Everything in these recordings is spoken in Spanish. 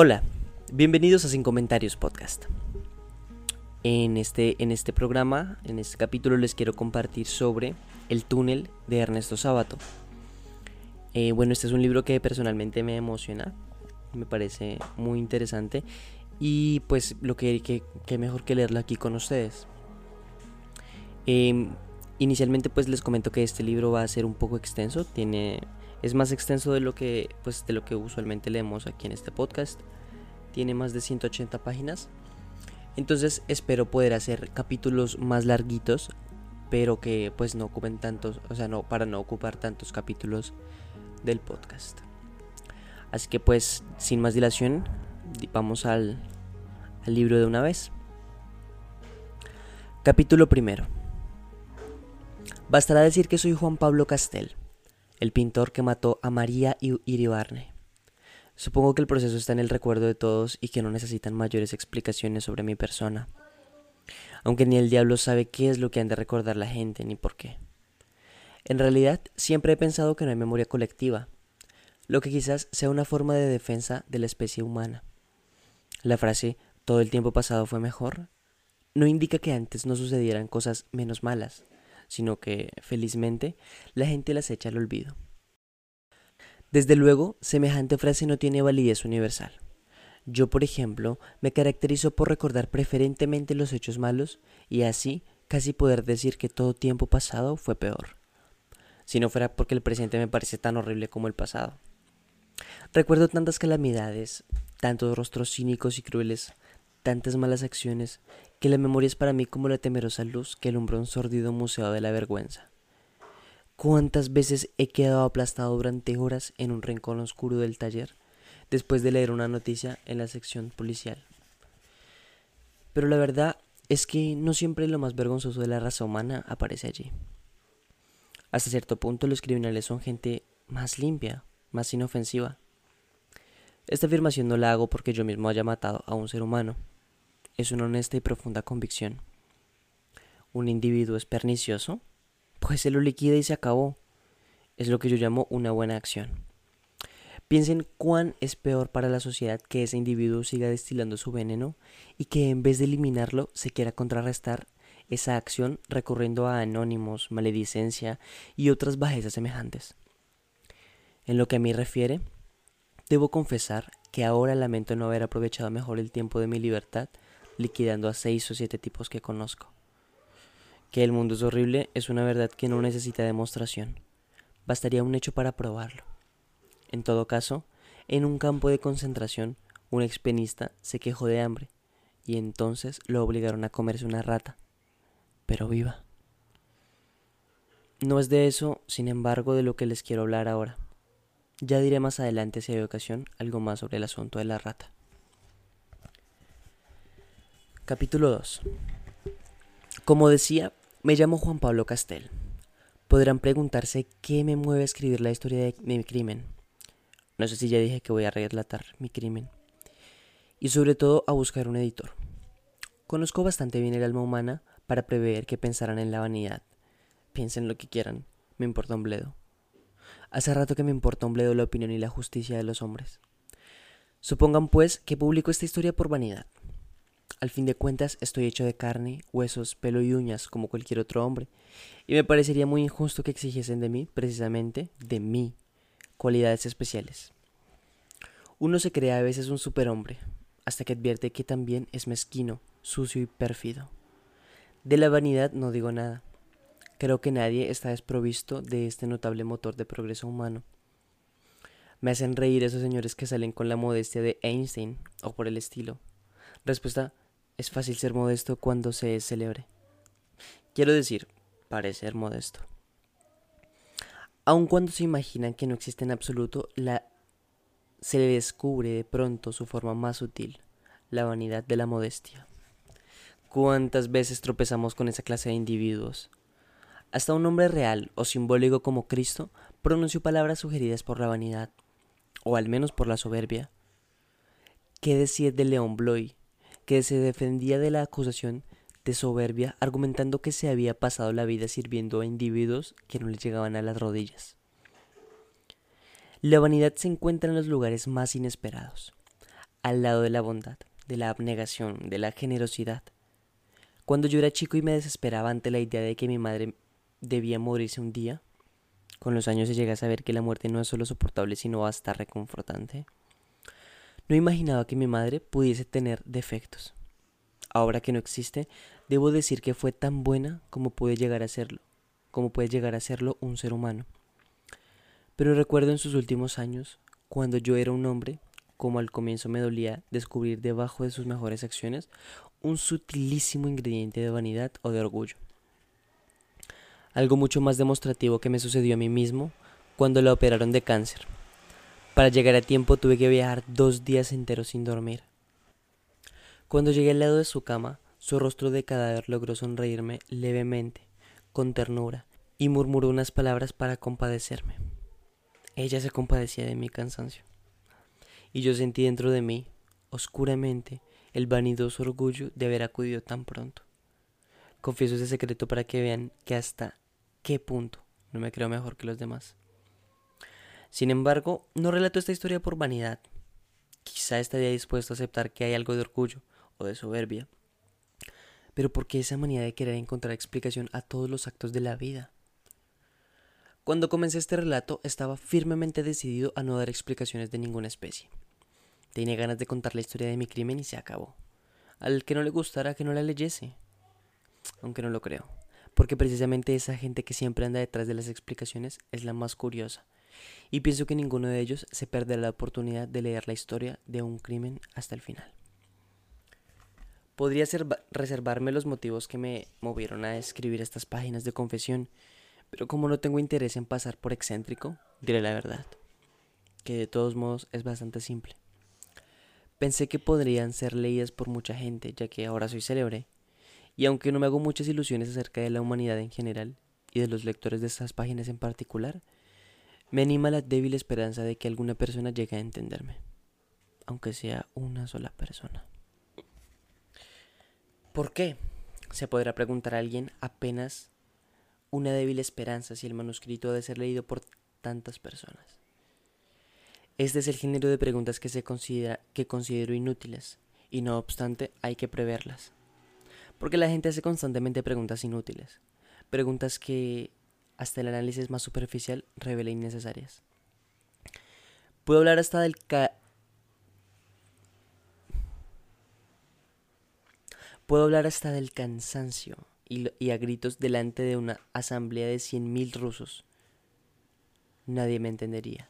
Hola, bienvenidos a Sin Comentarios Podcast. En este, en este programa, en este capítulo les quiero compartir sobre El túnel de Ernesto Sábato. Eh, bueno, este es un libro que personalmente me emociona, me parece muy interesante y pues lo que, que, mejor que leerlo aquí con ustedes. Em, inicialmente pues les comento que este libro va a ser un poco extenso, tiene es más extenso de lo que pues de lo que usualmente leemos aquí en este podcast. Tiene más de 180 páginas. Entonces espero poder hacer capítulos más larguitos, pero que pues no ocupen tantos, o sea, no para no ocupar tantos capítulos del podcast. Así que pues sin más dilación, vamos al, libro de una vez. Capítulo primero. Bastará decir que soy Juan Pablo Castel el pintor que mató a María Iribarne. Supongo que el proceso está en el recuerdo de todos y que no necesitan mayores explicaciones sobre mi persona. Aunque ni el diablo sabe qué es lo que han de recordar la gente ni por qué. En realidad, siempre he pensado que no hay memoria colectiva, lo que quizás sea una forma de defensa de la especie humana. La frase todo el tiempo pasado fue mejor no indica que antes no sucedieran cosas menos malas, sino que, felizmente, la gente las echa al olvido. Desde luego, semejante frase no tiene validez universal. Yo, por ejemplo, me caracterizo por recordar preferentemente los hechos malos y así casi poder decir que todo tiempo pasado fue peor, si no fuera porque el presente me parece tan horrible como el pasado. Recuerdo tantas calamidades, tantos rostros cínicos y crueles, tantas malas acciones, que la memoria es para mí como la temerosa luz que alumbra un sordido museo de la vergüenza. ¿Cuántas veces he quedado aplastado durante horas en un rincón oscuro del taller, después de leer una noticia en la sección policial? Pero la verdad es que no siempre lo más vergonzoso de la raza humana aparece allí. Hasta cierto punto los criminales son gente más limpia, más inofensiva. Esta afirmación no la hago porque yo mismo haya matado a un ser humano es una honesta y profunda convicción. ¿Un individuo es pernicioso? Pues se lo liquida y se acabó. Es lo que yo llamo una buena acción. Piensen cuán es peor para la sociedad que ese individuo siga destilando su veneno y que en vez de eliminarlo se quiera contrarrestar esa acción recurriendo a anónimos, maledicencia y otras bajezas semejantes. En lo que a mí refiere, debo confesar que ahora lamento no haber aprovechado mejor el tiempo de mi libertad liquidando a seis o siete tipos que conozco. Que el mundo es horrible es una verdad que no necesita demostración. Bastaría un hecho para probarlo. En todo caso, en un campo de concentración, un expenista se quejó de hambre y entonces lo obligaron a comerse una rata, pero viva. No es de eso, sin embargo, de lo que les quiero hablar ahora. Ya diré más adelante si hay ocasión algo más sobre el asunto de la rata. Capítulo 2 Como decía, me llamo Juan Pablo Castel. Podrán preguntarse qué me mueve a escribir la historia de mi crimen. No sé si ya dije que voy a relatar mi crimen. Y sobre todo a buscar un editor. Conozco bastante bien el alma humana para prever que pensarán en la vanidad. Piensen lo que quieran, me importa un bledo. Hace rato que me importa un bledo la opinión y la justicia de los hombres. Supongan pues que publico esta historia por vanidad al fin de cuentas, estoy hecho de carne, huesos, pelo y uñas como cualquier otro hombre, y me parecería muy injusto que exigiesen de mí, precisamente, de mí, cualidades especiales. Uno se cree a veces un superhombre, hasta que advierte que también es mezquino, sucio y pérfido. De la vanidad no digo nada. Creo que nadie está desprovisto de este notable motor de progreso humano. Me hacen reír esos señores que salen con la modestia de Einstein o por el estilo. Respuesta es fácil ser modesto cuando se es célebre. Quiero decir, parecer modesto. Aun cuando se imaginan que no existe en absoluto, la... se le descubre de pronto su forma más sutil, la vanidad de la modestia. ¿Cuántas veces tropezamos con esa clase de individuos? Hasta un hombre real o simbólico como Cristo pronunció palabras sugeridas por la vanidad, o al menos por la soberbia. ¿Qué decir de León Bloy, que se defendía de la acusación de soberbia argumentando que se había pasado la vida sirviendo a individuos que no le llegaban a las rodillas. La vanidad se encuentra en los lugares más inesperados. al lado de la bondad, de la abnegación, de la generosidad. Cuando yo era chico y me desesperaba ante la idea de que mi madre debía morirse un día, con los años se llega a saber que la muerte no es solo soportable, sino hasta reconfortante. No imaginaba que mi madre pudiese tener defectos. Ahora que no existe, debo decir que fue tan buena como puede llegar a serlo, como puede llegar a serlo un ser humano. Pero recuerdo en sus últimos años, cuando yo era un hombre, como al comienzo me dolía descubrir debajo de sus mejores acciones un sutilísimo ingrediente de vanidad o de orgullo. Algo mucho más demostrativo que me sucedió a mí mismo cuando la operaron de cáncer. Para llegar a tiempo tuve que viajar dos días enteros sin dormir. Cuando llegué al lado de su cama, su rostro de cadáver logró sonreírme levemente, con ternura, y murmuró unas palabras para compadecerme. Ella se compadecía de mi cansancio y yo sentí dentro de mí, oscuramente, el vanidoso orgullo de haber acudido tan pronto. Confieso ese secreto para que vean que hasta qué punto no me creo mejor que los demás. Sin embargo, no relato esta historia por vanidad. Quizá estaría dispuesto a aceptar que hay algo de orgullo o de soberbia, pero porque esa manía de querer encontrar explicación a todos los actos de la vida. Cuando comencé este relato estaba firmemente decidido a no dar explicaciones de ninguna especie. Tenía ganas de contar la historia de mi crimen y se acabó. Al que no le gustara que no la leyese. Aunque no lo creo. Porque precisamente esa gente que siempre anda detrás de las explicaciones es la más curiosa. Y pienso que ninguno de ellos se perderá la oportunidad de leer la historia de un crimen hasta el final. Podría reservarme los motivos que me movieron a escribir estas páginas de confesión pero como no tengo interés en pasar por excéntrico, diré la verdad, que de todos modos es bastante simple. Pensé que podrían ser leídas por mucha gente, ya que ahora soy célebre, y aunque no me hago muchas ilusiones acerca de la humanidad en general y de los lectores de estas páginas en particular, me anima la débil esperanza de que alguna persona llegue a entenderme, aunque sea una sola persona. ¿Por qué? Se podrá preguntar a alguien apenas una débil esperanza si el manuscrito ha de ser leído por tantas personas. Este es el género de preguntas que se considera que considero inútiles, y no obstante hay que preverlas. Porque la gente hace constantemente preguntas inútiles, preguntas que hasta el análisis más superficial revela innecesarias. Puedo hablar hasta del Puedo hablar hasta del cansancio y, a gritos delante de una asamblea de cien mil rusos. Nadie me entendería.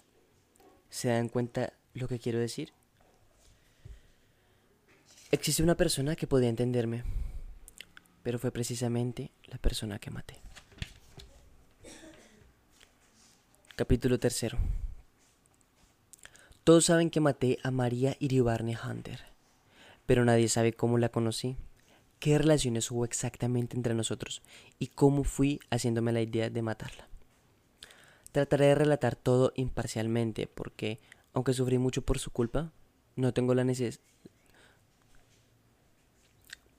¿Se dan cuenta lo que quiero decir? Existe una persona que podía entenderme, pero fue precisamente la persona que maté. Capítulo tercero. Todos saben que maté a María Iribarne Hunter, pero nadie sabe cómo la conocí qué relaciones hubo exactamente entre nosotros y cómo fui haciéndome la idea de matarla. Trataré de relatar todo imparcialmente porque, aunque sufrí mucho por su culpa, no tengo la necesidad...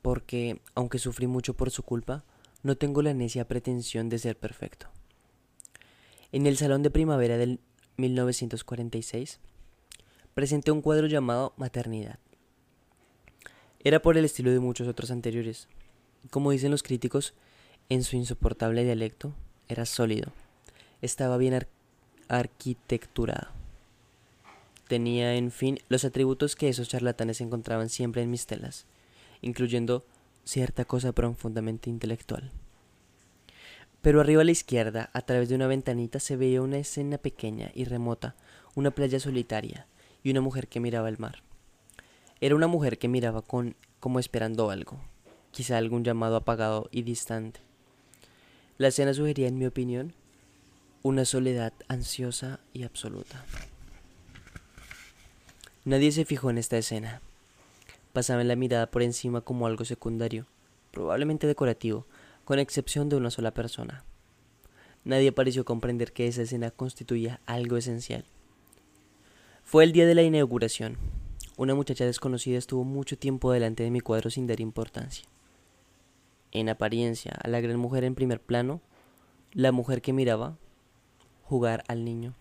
Porque, aunque sufrí mucho por su culpa, no tengo la necia pretensión de ser perfecto. En el Salón de Primavera del 1946, presenté un cuadro llamado Maternidad era por el estilo de muchos otros anteriores. Como dicen los críticos, en su insoportable dialecto, era sólido. Estaba bien arquitecturado. Tenía, en fin, los atributos que esos charlatanes encontraban siempre en mis telas, incluyendo cierta cosa profundamente intelectual. Pero arriba a la izquierda, a través de una ventanita, se veía una escena pequeña y remota, una playa solitaria y una mujer que miraba el mar. Era una mujer que miraba con como esperando algo, quizá algún llamado apagado y distante. La escena sugería, en mi opinión, una soledad ansiosa y absoluta. Nadie se fijó en esta escena. Pasaba la mirada por encima como algo secundario, probablemente decorativo, con excepción de una sola persona. Nadie pareció comprender que esa escena constituía algo esencial. Fue el día de la inauguración, una muchacha desconocida estuvo mucho tiempo delante de mi cuadro sin dar importancia. En apariencia, a la gran mujer en primer plano, la mujer que miraba jugar al niño.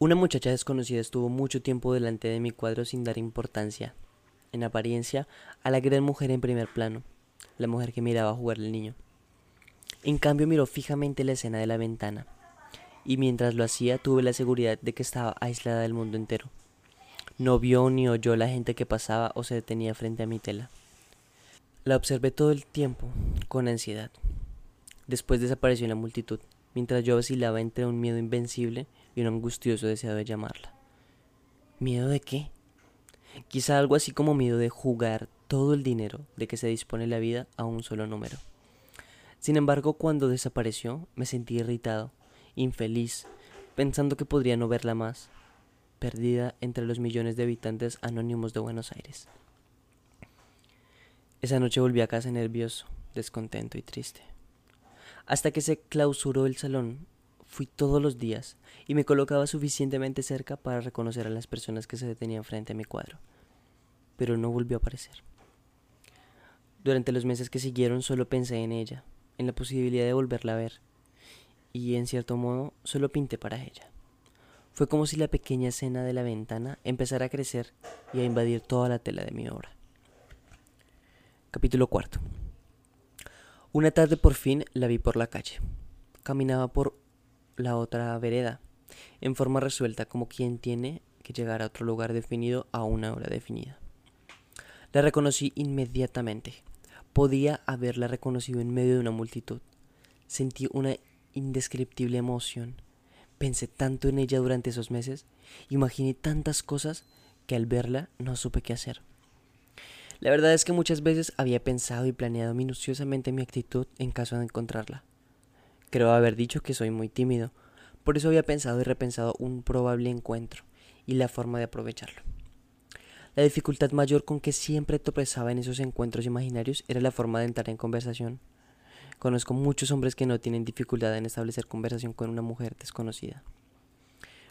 Una muchacha desconocida estuvo mucho tiempo delante de mi cuadro sin dar importancia, en apariencia, a la gran mujer en primer plano, la mujer que miraba jugar el niño. En cambio miró fijamente la escena de la ventana, y mientras lo hacía tuve la seguridad de que estaba aislada del mundo entero. No vio ni oyó la gente que pasaba o se detenía frente a mi tela. La observé todo el tiempo, con ansiedad. Después desapareció en la multitud, mientras yo vacilaba entre un miedo invencible y un angustioso deseo de llamarla. ¿Miedo de qué? Quizá algo así como miedo de jugar todo el dinero de que se dispone la vida a un solo número. Sin embargo, cuando desapareció, me sentí irritado, infeliz, pensando que podría no verla más, perdida entre los millones de habitantes anónimos de Buenos Aires. Esa noche volví a casa nervioso, descontento y triste. Hasta que se clausuró el salón Fui todos los días y me colocaba suficientemente cerca para reconocer a las personas que se detenían frente a mi cuadro, pero no volvió a aparecer. Durante los meses que siguieron solo pensé en ella, en la posibilidad de volverla a ver, y en cierto modo solo pinté para ella. Fue como si la pequeña escena de la ventana empezara a crecer y a invadir toda la tela de mi obra. Capítulo cuarto. Una tarde por fin la vi por la calle. Caminaba por la otra vereda, en forma resuelta como quien tiene que llegar a otro lugar definido a una hora definida. La reconocí inmediatamente. Podía haberla reconocido en medio de una multitud. Sentí una indescriptible emoción. Pensé tanto en ella durante esos meses, imaginé tantas cosas que al verla no supe qué hacer. La verdad es que muchas veces había pensado y planeado minuciosamente mi actitud en caso de encontrarla. Creo haber dicho que soy muy tímido, por eso había pensado y repensado un probable encuentro y la forma de aprovecharlo. La dificultad mayor con que siempre tropezaba en esos encuentros imaginarios era la forma de entrar en conversación. Conozco muchos hombres que no tienen dificultad en establecer conversación con una mujer desconocida.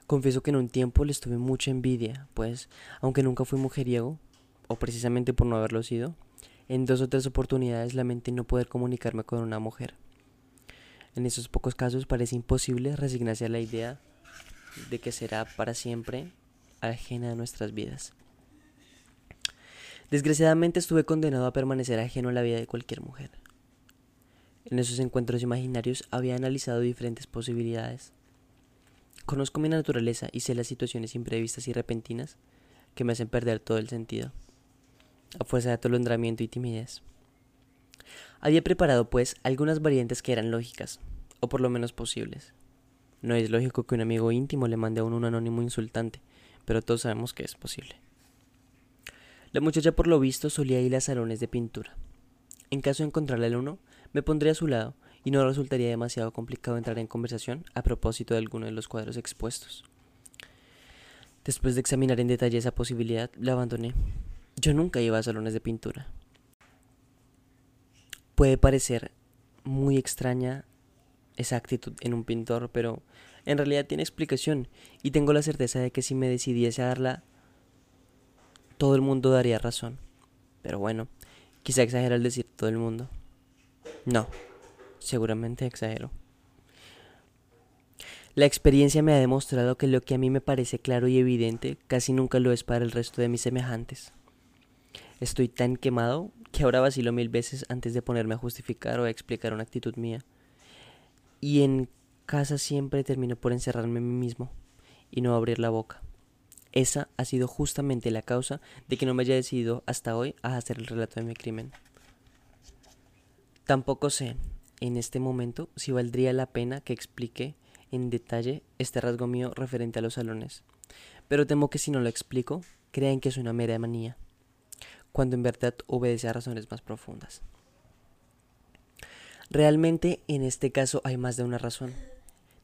Confieso que en un tiempo les tuve mucha envidia, pues, aunque nunca fui mujeriego, o precisamente por no haberlo sido, en dos o tres oportunidades lamenté no poder comunicarme con una mujer. En esos pocos casos parece imposible resignarse a la idea de que será para siempre ajena a nuestras vidas. Desgraciadamente estuve condenado a permanecer ajeno a la vida de cualquier mujer. En esos encuentros imaginarios había analizado diferentes posibilidades. Conozco mi naturaleza y sé las situaciones imprevistas y repentinas que me hacen perder todo el sentido, a fuerza de atolondramiento y timidez. Había preparado, pues, algunas variantes que eran lógicas, o por lo menos posibles. No es lógico que un amigo íntimo le mande a uno un anónimo insultante, pero todos sabemos que es posible. La muchacha por lo visto solía ir a salones de pintura. En caso de encontrarle al uno, me pondría a su lado y no resultaría demasiado complicado entrar en conversación a propósito de alguno de los cuadros expuestos. Después de examinar en detalle esa posibilidad, la abandoné. Yo nunca iba a salones de pintura puede parecer muy extraña esa actitud en un pintor, pero en realidad tiene explicación y tengo la certeza de que si me decidiese a darla, todo el mundo daría razón. Pero bueno, quizá exagera al decir todo el mundo. No, seguramente exagero. La experiencia me ha demostrado que lo que a mí me parece claro y evidente casi nunca lo es para el resto de mis semejantes. Estoy tan quemado que ahora vacilo mil veces antes de ponerme a justificar o a explicar una actitud mía. Y en casa siempre termino por encerrarme en mí mismo y no abrir la boca. Esa ha sido justamente la causa de que no me haya decidido hasta hoy a hacer el relato de mi crimen. Tampoco sé, en este momento, si valdría la pena que explique en detalle este rasgo mío referente a los salones, pero temo que si no lo explico, crean que es una mera manía cuando en verdad obedece a razones más profundas. Realmente en este caso hay más de una razón.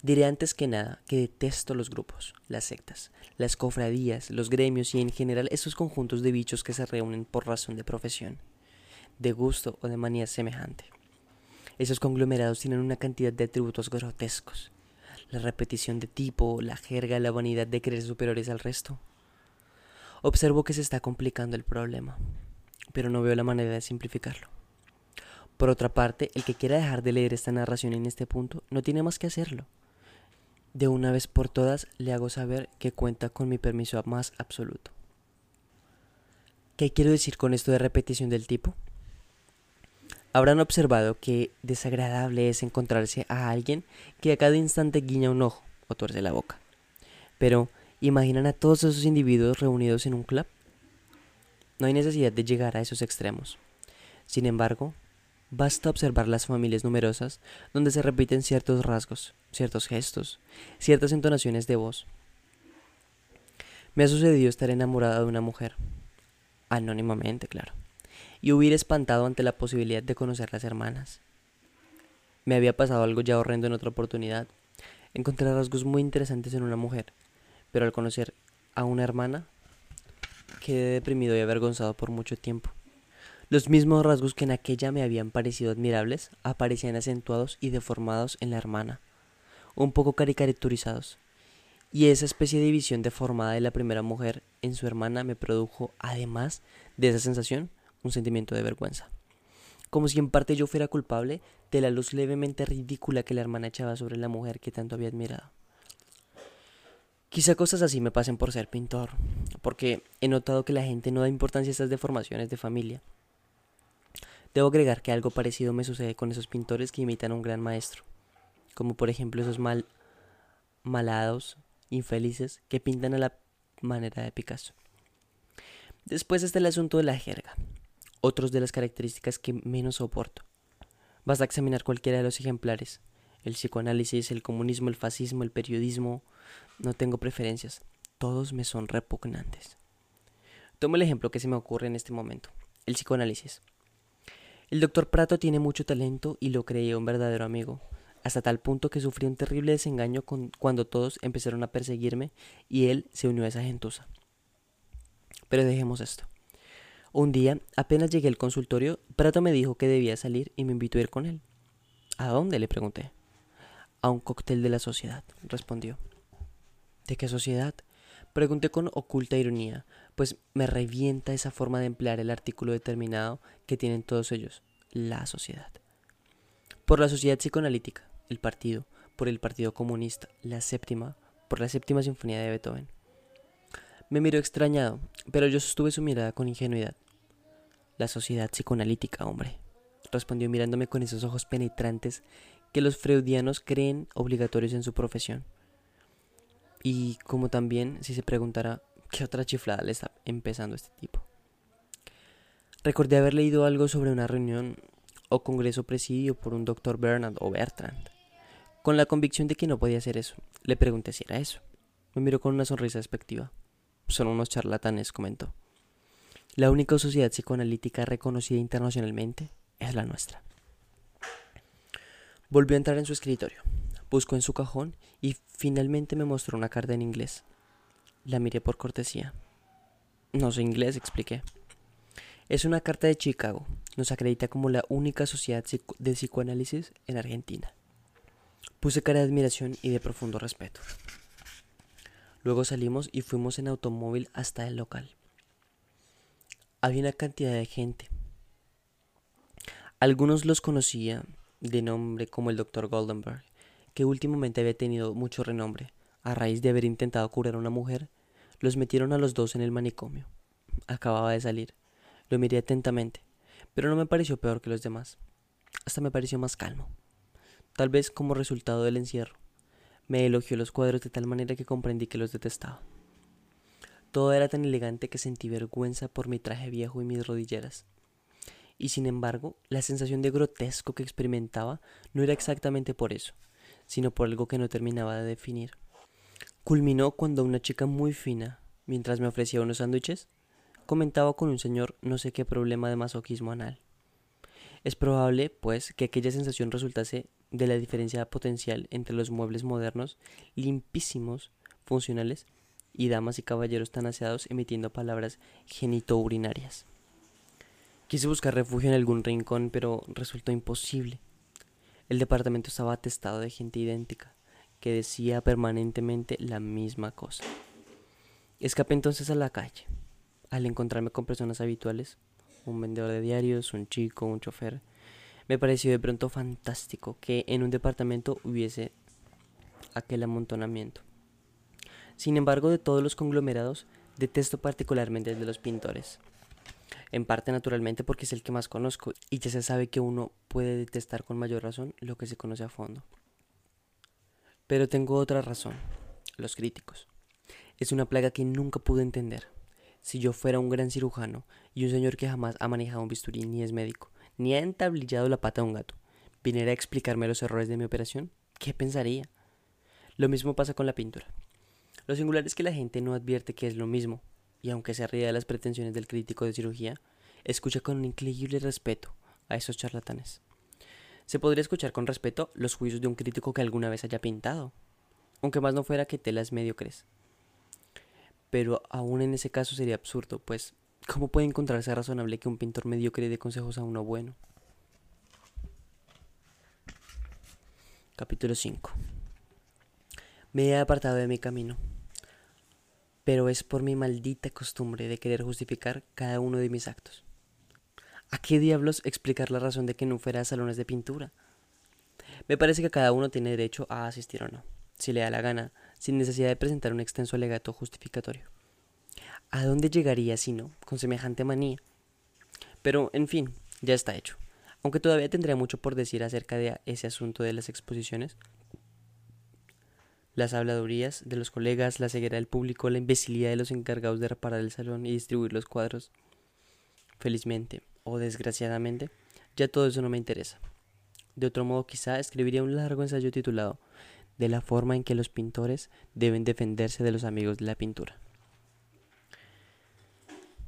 Diré antes que nada que detesto los grupos, las sectas, las cofradías, los gremios y en general esos conjuntos de bichos que se reúnen por razón de profesión, de gusto o de manía semejante. Esos conglomerados tienen una cantidad de atributos grotescos. La repetición de tipo, la jerga, la vanidad de creer superiores al resto, Observo que se está complicando el problema, pero no veo la manera de simplificarlo. Por otra parte, el que quiera dejar de leer esta narración en este punto no tiene más que hacerlo. De una vez por todas le hago saber que cuenta con mi permiso más absoluto. ¿Qué quiero decir con esto de repetición del tipo? Habrán observado que desagradable es encontrarse a alguien que a cada instante guiña un ojo o tuerce la boca. Pero, ¿imaginan a todos esos individuos reunidos en un club? No hay necesidad de llegar a esos extremos. Sin embargo, basta observar las familias numerosas donde se repiten ciertos rasgos, ciertos gestos, ciertas entonaciones de voz. Me ha sucedido estar enamorada de una mujer, anónimamente, claro y hubiera espantado ante la posibilidad de conocer las hermanas. Me había pasado algo ya horrendo en otra oportunidad. Encontré rasgos muy interesantes en una mujer, pero al conocer a una hermana quedé deprimido y avergonzado por mucho tiempo. Los mismos rasgos que en aquella me habían parecido admirables aparecían acentuados y deformados en la hermana, un poco caricaturizados. Y esa especie de visión deformada de la primera mujer en su hermana me produjo, además de esa sensación, un sentimiento de vergüenza. Como si en parte yo fuera culpable de la luz levemente ridícula que la hermana echaba sobre la mujer que tanto había admirado. Quizá cosas así me pasen por ser pintor, porque he notado que la gente no da importancia a estas deformaciones de familia. Debo agregar que algo parecido me sucede con esos pintores que imitan a un gran maestro, como por ejemplo esos mal malados, infelices, que pintan a la manera de Picasso. Después está el asunto de la jerga, otros de las características que menos soporto. Basta examinar cualquiera de los ejemplares. El psicoanálisis, el comunismo, el fascismo, el periodismo. No tengo preferencias. Todos me son repugnantes. Tomo el ejemplo que se me ocurre en este momento. El psicoanálisis. El doctor Prato tiene mucho talento y lo creía un verdadero amigo, hasta tal punto que sufrí un terrible desengaño cuando todos empezaron a perseguirme y él se unió a esa gentuza. Pero dejemos esto. Un día, apenas llegué al consultorio, Prato me dijo que debía salir y me invitó a ir con él. ¿A dónde? le pregunté. A un cóctel de la sociedad, respondió. ¿De qué sociedad? Pregunté con oculta ironía, pues me revienta esa forma de emplear el artículo determinado que tienen todos ellos, la sociedad. Por la sociedad psicoanalítica, el partido, por el Partido Comunista, la séptima, por la séptima sinfonía de Beethoven. Me miró extrañado, pero yo sostuve su mirada con ingenuidad. La sociedad psicoanalítica, hombre, respondió mirándome con esos ojos penetrantes que los freudianos creen obligatorios en su profesión. Y como también si se preguntara qué otra chiflada le está empezando este tipo. Recordé haber leído algo sobre una reunión o congreso presidido por un doctor Bernard o Bertrand. Con la convicción de que no podía ser eso, le pregunté si era eso. Me miró con una sonrisa despectiva. Son unos charlatanes, comentó. La única sociedad psicoanalítica reconocida internacionalmente es la nuestra. Volvió a entrar en su escritorio, buscó en su cajón y finalmente me mostró una carta en inglés. La miré por cortesía. No sé inglés, expliqué. Es una carta de Chicago. Nos acredita como la única sociedad de psicoanálisis en Argentina. Puse cara de admiración y de profundo respeto. Luego salimos y fuimos en automóvil hasta el local había una cantidad de gente. Algunos los conocía de nombre como el Dr. Goldenberg, que últimamente había tenido mucho renombre. A raíz de haber intentado curar a una mujer, los metieron a los dos en el manicomio. Acababa de salir. Lo miré atentamente, pero no me pareció peor que los demás. Hasta me pareció más calmo. Tal vez como resultado del encierro. Me elogió los cuadros de tal manera que comprendí que los detestaba. Todo era tan elegante que sentí vergüenza por mi traje viejo y mis rodilleras. Y sin embargo, la sensación de grotesco que experimentaba no era exactamente por eso, sino por algo que no terminaba de definir. Culminó cuando una chica muy fina, mientras me ofrecía unos sándwiches, comentaba con un señor no sé qué problema de masoquismo anal. Es probable, pues, que aquella sensación resultase de la diferencia potencial entre los muebles modernos, limpísimos, funcionales, y damas y caballeros tan aseados emitiendo palabras genitourinarias. Quise buscar refugio en algún rincón, pero resultó imposible. El departamento estaba atestado de gente idéntica, que decía permanentemente la misma cosa. Escapé entonces a la calle. Al encontrarme con personas habituales, un vendedor de diarios, un chico, un chofer, me pareció de pronto fantástico que en un departamento hubiese aquel amontonamiento. Sin embargo, de todos los conglomerados, detesto particularmente el de los pintores. En parte naturalmente porque es el que más conozco y ya se sabe que uno puede detestar con mayor razón lo que se conoce a fondo. Pero tengo otra razón, los críticos. Es una plaga que nunca pude entender. Si yo fuera un gran cirujano y un señor que jamás ha manejado un bisturí ni es médico, ni ha entablillado la pata de un gato, viniera a explicarme los errores de mi operación, ¿qué pensaría? Lo mismo pasa con la pintura. Lo singular es que la gente no advierte que es lo mismo, y aunque se ríe de las pretensiones del crítico de cirugía, escucha con increíble respeto a esos charlatanes. Se podría escuchar con respeto los juicios de un crítico que alguna vez haya pintado, aunque más no fuera que telas mediocres. Pero aún en ese caso sería absurdo, pues ¿cómo puede encontrarse razonable que un pintor mediocre dé consejos a uno bueno? Capítulo 5 Me he apartado de mi camino, pero es por mi maldita costumbre de querer justificar cada uno de mis actos. ¿A qué diablos explicar la razón de que no fuera a salones de pintura? Me parece que cada uno tiene derecho a asistir o no, si le da la gana, sin necesidad de presentar un extenso alegato justificatorio. ¿A dónde llegaría si no, con semejante manía? Pero, en fin, ya está hecho aunque todavía tendría mucho por decir acerca de ese asunto de las exposiciones. Las habladurías de los colegas, la ceguera del público, la imbecilidad de los encargados de reparar el salón y distribuir los cuadros. Felizmente, o desgraciadamente, ya todo eso no me interesa. De otro modo, quizá escribiría un largo ensayo titulado De la forma en que los pintores deben defenderse de los amigos de la pintura.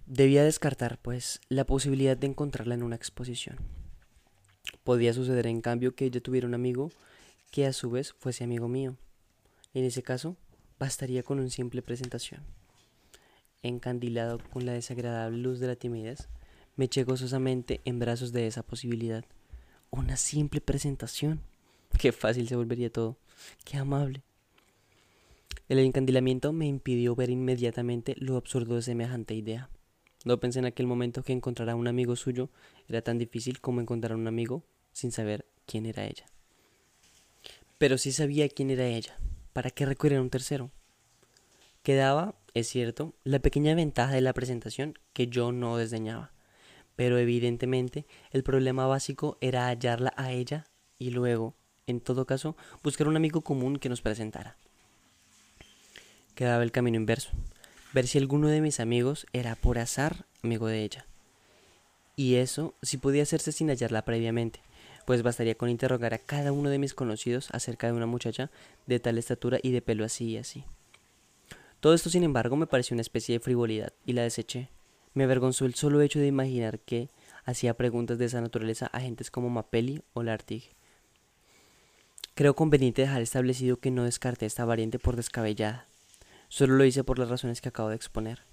Debía descartar, pues, la posibilidad de encontrarla en una exposición. Podía suceder en cambio que ella tuviera un amigo que a su vez fuese amigo mío. En ese caso, bastaría con una simple presentación. Encandilado con la desagradable luz de la timidez, me eché gozosamente en brazos de esa posibilidad. Una simple presentación. Qué fácil se volvería todo. Qué amable. El encandilamiento me impidió ver inmediatamente lo absurdo de semejante idea. No pensé en aquel momento que encontrar a un amigo suyo era tan difícil como encontrar a un amigo sin saber quién era ella. Pero sí sabía quién era ella. ¿Para qué recurrir a un tercero? Quedaba, es cierto, la pequeña ventaja de la presentación que yo no desdeñaba. Pero evidentemente el problema básico era hallarla a ella y luego, en todo caso, buscar un amigo común que nos presentara. Quedaba el camino inverso, ver si alguno de mis amigos era por azar amigo de ella. Y eso sí podía hacerse sin hallarla previamente, pues bastaría con interrogar a cada uno de mis conocidos acerca de una muchacha de tal estatura y de pelo así y así. Todo esto, sin embargo, me pareció una especie de frivolidad y la deseché. Me avergonzó el solo hecho de imaginar que hacía preguntas de esa naturaleza a gentes como Mapelli o Lartig. Creo conveniente dejar establecido que no descarté esta variante por descabellada. Solo lo hice por las razones que acabo de exponer.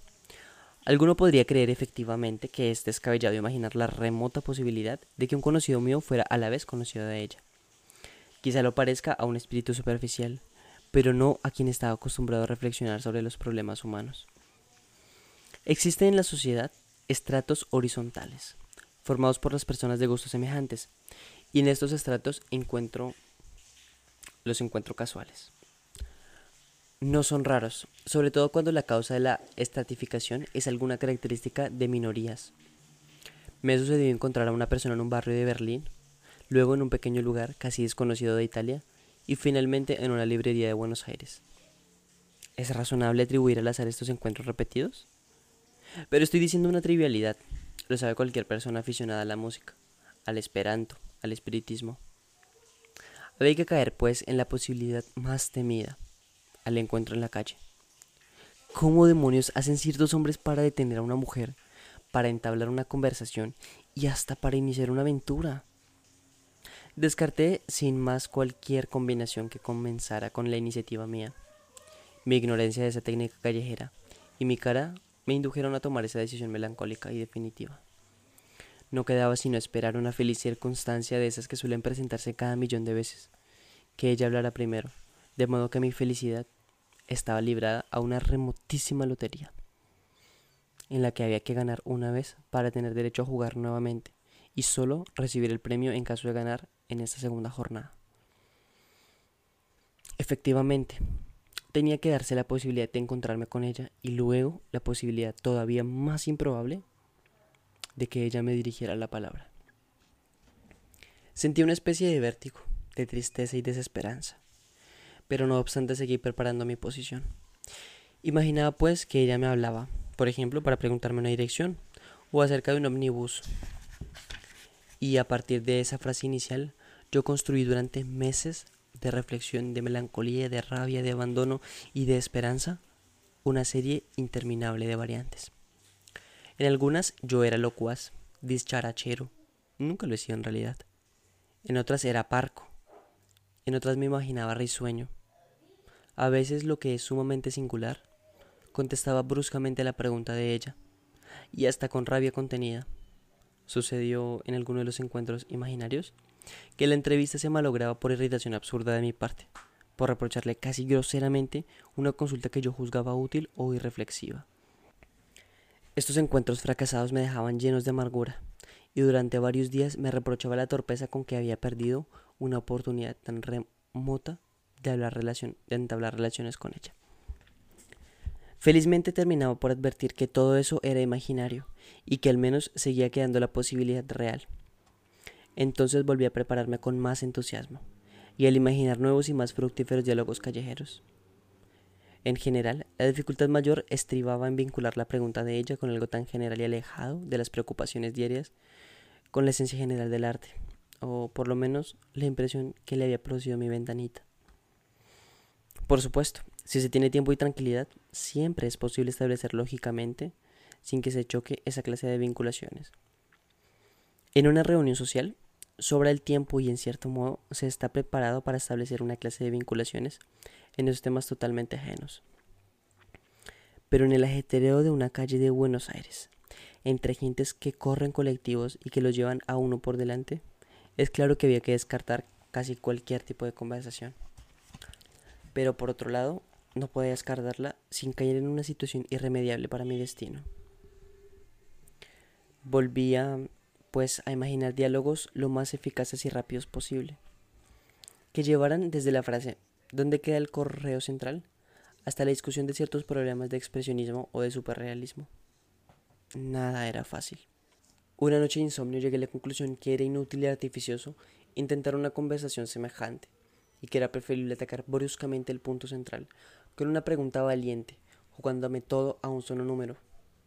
Alguno podría creer efectivamente que es descabellado imaginar la remota posibilidad de que un conocido mío fuera a la vez conocido de ella. Quizá lo parezca a un espíritu superficial, pero no a quien estaba acostumbrado a reflexionar sobre los problemas humanos. Existen en la sociedad estratos horizontales, formados por las personas de gustos semejantes, y en estos estratos encuentro los encuentro casuales no son raros, sobre todo cuando la causa de la estratificación es alguna característica de minorías. Me sucedió encontrar a una persona en un barrio de Berlín, luego en un pequeño lugar casi desconocido de Italia y finalmente en una librería de Buenos Aires. ¿Es razonable atribuir al azar estos encuentros repetidos? Pero estoy diciendo una trivialidad, lo sabe cualquier persona aficionada a la música, al esperanto, al espiritismo. Había que caer, pues, en la posibilidad más temida, al encuentro en la calle. ¿Cómo demonios hacen ciertos hombres para detener a una mujer, para entablar una conversación y hasta para iniciar una aventura? Descarté sin más cualquier combinación que comenzara con la iniciativa mía. Mi ignorancia de esa técnica callejera y mi cara me indujeron a tomar esa decisión melancólica y definitiva. No quedaba sino esperar una feliz circunstancia de esas que suelen presentarse cada millón de veces, que ella hablara primero, de modo que mi felicidad estaba librada a una remotísima lotería, en la que había que ganar una vez para tener derecho a jugar nuevamente y solo recibir el premio en caso de ganar en esta segunda jornada. Efectivamente, tenía que darse la posibilidad de encontrarme con ella y luego la posibilidad todavía más improbable de que ella me dirigiera la palabra. Sentí una especie de vértigo, de tristeza y desesperanza, pero no obstante seguí preparando mi posición. Imaginaba pues que ella me hablaba, por ejemplo, para preguntarme una dirección o acerca de un omnibus. Y a partir de esa frase inicial, yo construí durante meses de reflexión, de melancolía, de rabia, de abandono y de esperanza una serie interminable de variantes. En algunas yo era locuaz, discharachero, nunca lo he en realidad. En otras era parco, en otras me imaginaba risueño. A veces lo que es sumamente singular, contestaba bruscamente la pregunta de ella, y hasta con rabia contenida. Sucedió en alguno de los encuentros imaginarios que la entrevista se malograba por irritación absurda de mi parte, por reprocharle casi groseramente una consulta que yo juzgaba útil o irreflexiva. Estos encuentros fracasados me dejaban llenos de amargura, y durante varios días me reprochaba la torpeza con que había perdido una oportunidad tan remota de, entablar relaciones con ella. Felizmente terminaba por advertir que todo eso era imaginario y que al menos seguía quedando la posibilidad real. Entonces volví a prepararme con más entusiasmo y al imaginar nuevos y más fructíferos diálogos callejeros. En general, la dificultad mayor estribaba en vincular la pregunta de ella con algo tan general y alejado de las preocupaciones diarias, con la esencia general del arte, o por lo menos la impresión que le había producido mi ventanita. Por supuesto, si se tiene tiempo y tranquilidad, siempre es posible establecer lógicamente, sin que se choque esa clase de vinculaciones. En una reunión social, sobra el tiempo y en cierto modo se está preparado para establecer una clase de vinculaciones en esos temas totalmente ajenos. Pero en el ajetreo de una calle de Buenos Aires, entre gentes que corren colectivos y que los llevan a uno por delante, es claro que había que descartar casi cualquier tipo de conversación. Pero por otro lado, no podía descartarla sin caer en una situación irremediable para mi destino. Volvía, pues, a imaginar diálogos lo más eficaces y rápidos posible, que llevaran desde la frase ¿dónde queda el correo central? hasta la discusión de ciertos problemas de expresionismo o de superrealismo. Nada era fácil. Una noche de insomnio llegué a la conclusión que era inútil y artificioso intentar una conversación semejante, y que era preferible atacar bruscamente el punto central, con una pregunta valiente, jugándome todo a un solo número.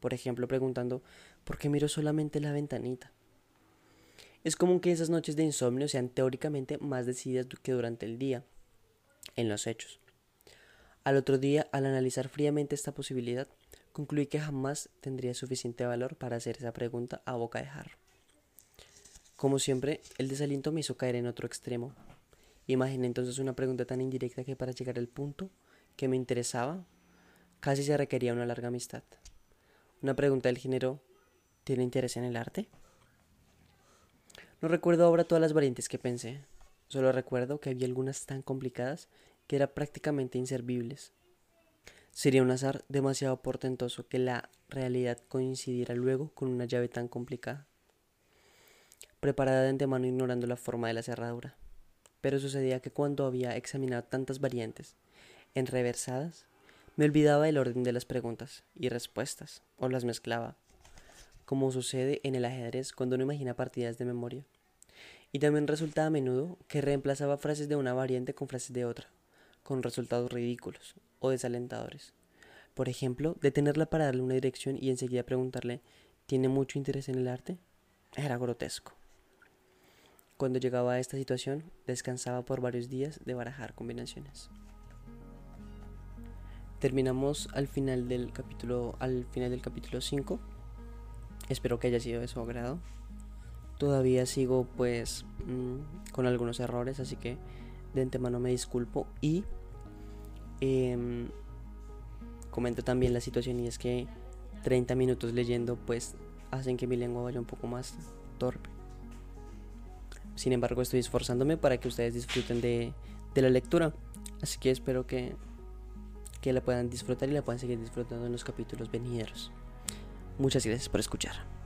Por ejemplo, preguntando ¿por qué miro solamente la ventanita? Es común que esas noches de insomnio sean teóricamente más decididas que durante el día, en los hechos. Al otro día, al analizar fríamente esta posibilidad, concluí que jamás tendría suficiente valor para hacer esa pregunta a boca de jarro. Como siempre, el desaliento me hizo caer en otro extremo. Imaginé entonces una pregunta tan indirecta que para llegar al punto que me interesaba, casi se requería una larga amistad. Una pregunta del género, ¿tiene interés en el arte? No recuerdo ahora todas las variantes que pensé, solo recuerdo que había algunas tan complicadas que eran prácticamente inservibles. Sería un azar demasiado portentoso que la realidad coincidiera luego con una llave tan complicada, preparada de antemano ignorando la forma de la cerradura. Pero sucedía que cuando había examinado tantas variantes, enreversadas, me olvidaba el orden de las preguntas y respuestas, o las mezclaba, como sucede en el ajedrez cuando uno imagina partidas de memoria. Y también resultaba a menudo que reemplazaba frases de una variante con frases de otra, con resultados ridículos o desalentadores. Por ejemplo, detenerla para darle una dirección y enseguida preguntarle ¿Tiene mucho interés en el arte? Era grotesco. Cuando llegaba a esta situación, descansaba por varios días de barajar combinaciones. Terminamos al final del capítulo al final del capítulo 5 espero que haya sido de su agrado. Todavía sigo pues mm, con algunos errores así que de antemano me disculpo y em, comento también la situación y es que 30 minutos leyendo pues hacen que mi lengua vaya un poco más torpe sin embargo estoy esforzándome para que ustedes disfruten de, de la lectura así que espero que que la puedan disfrutar y la puedan seguir disfrutando en los capítulos venideros. Muchas gracias por escuchar.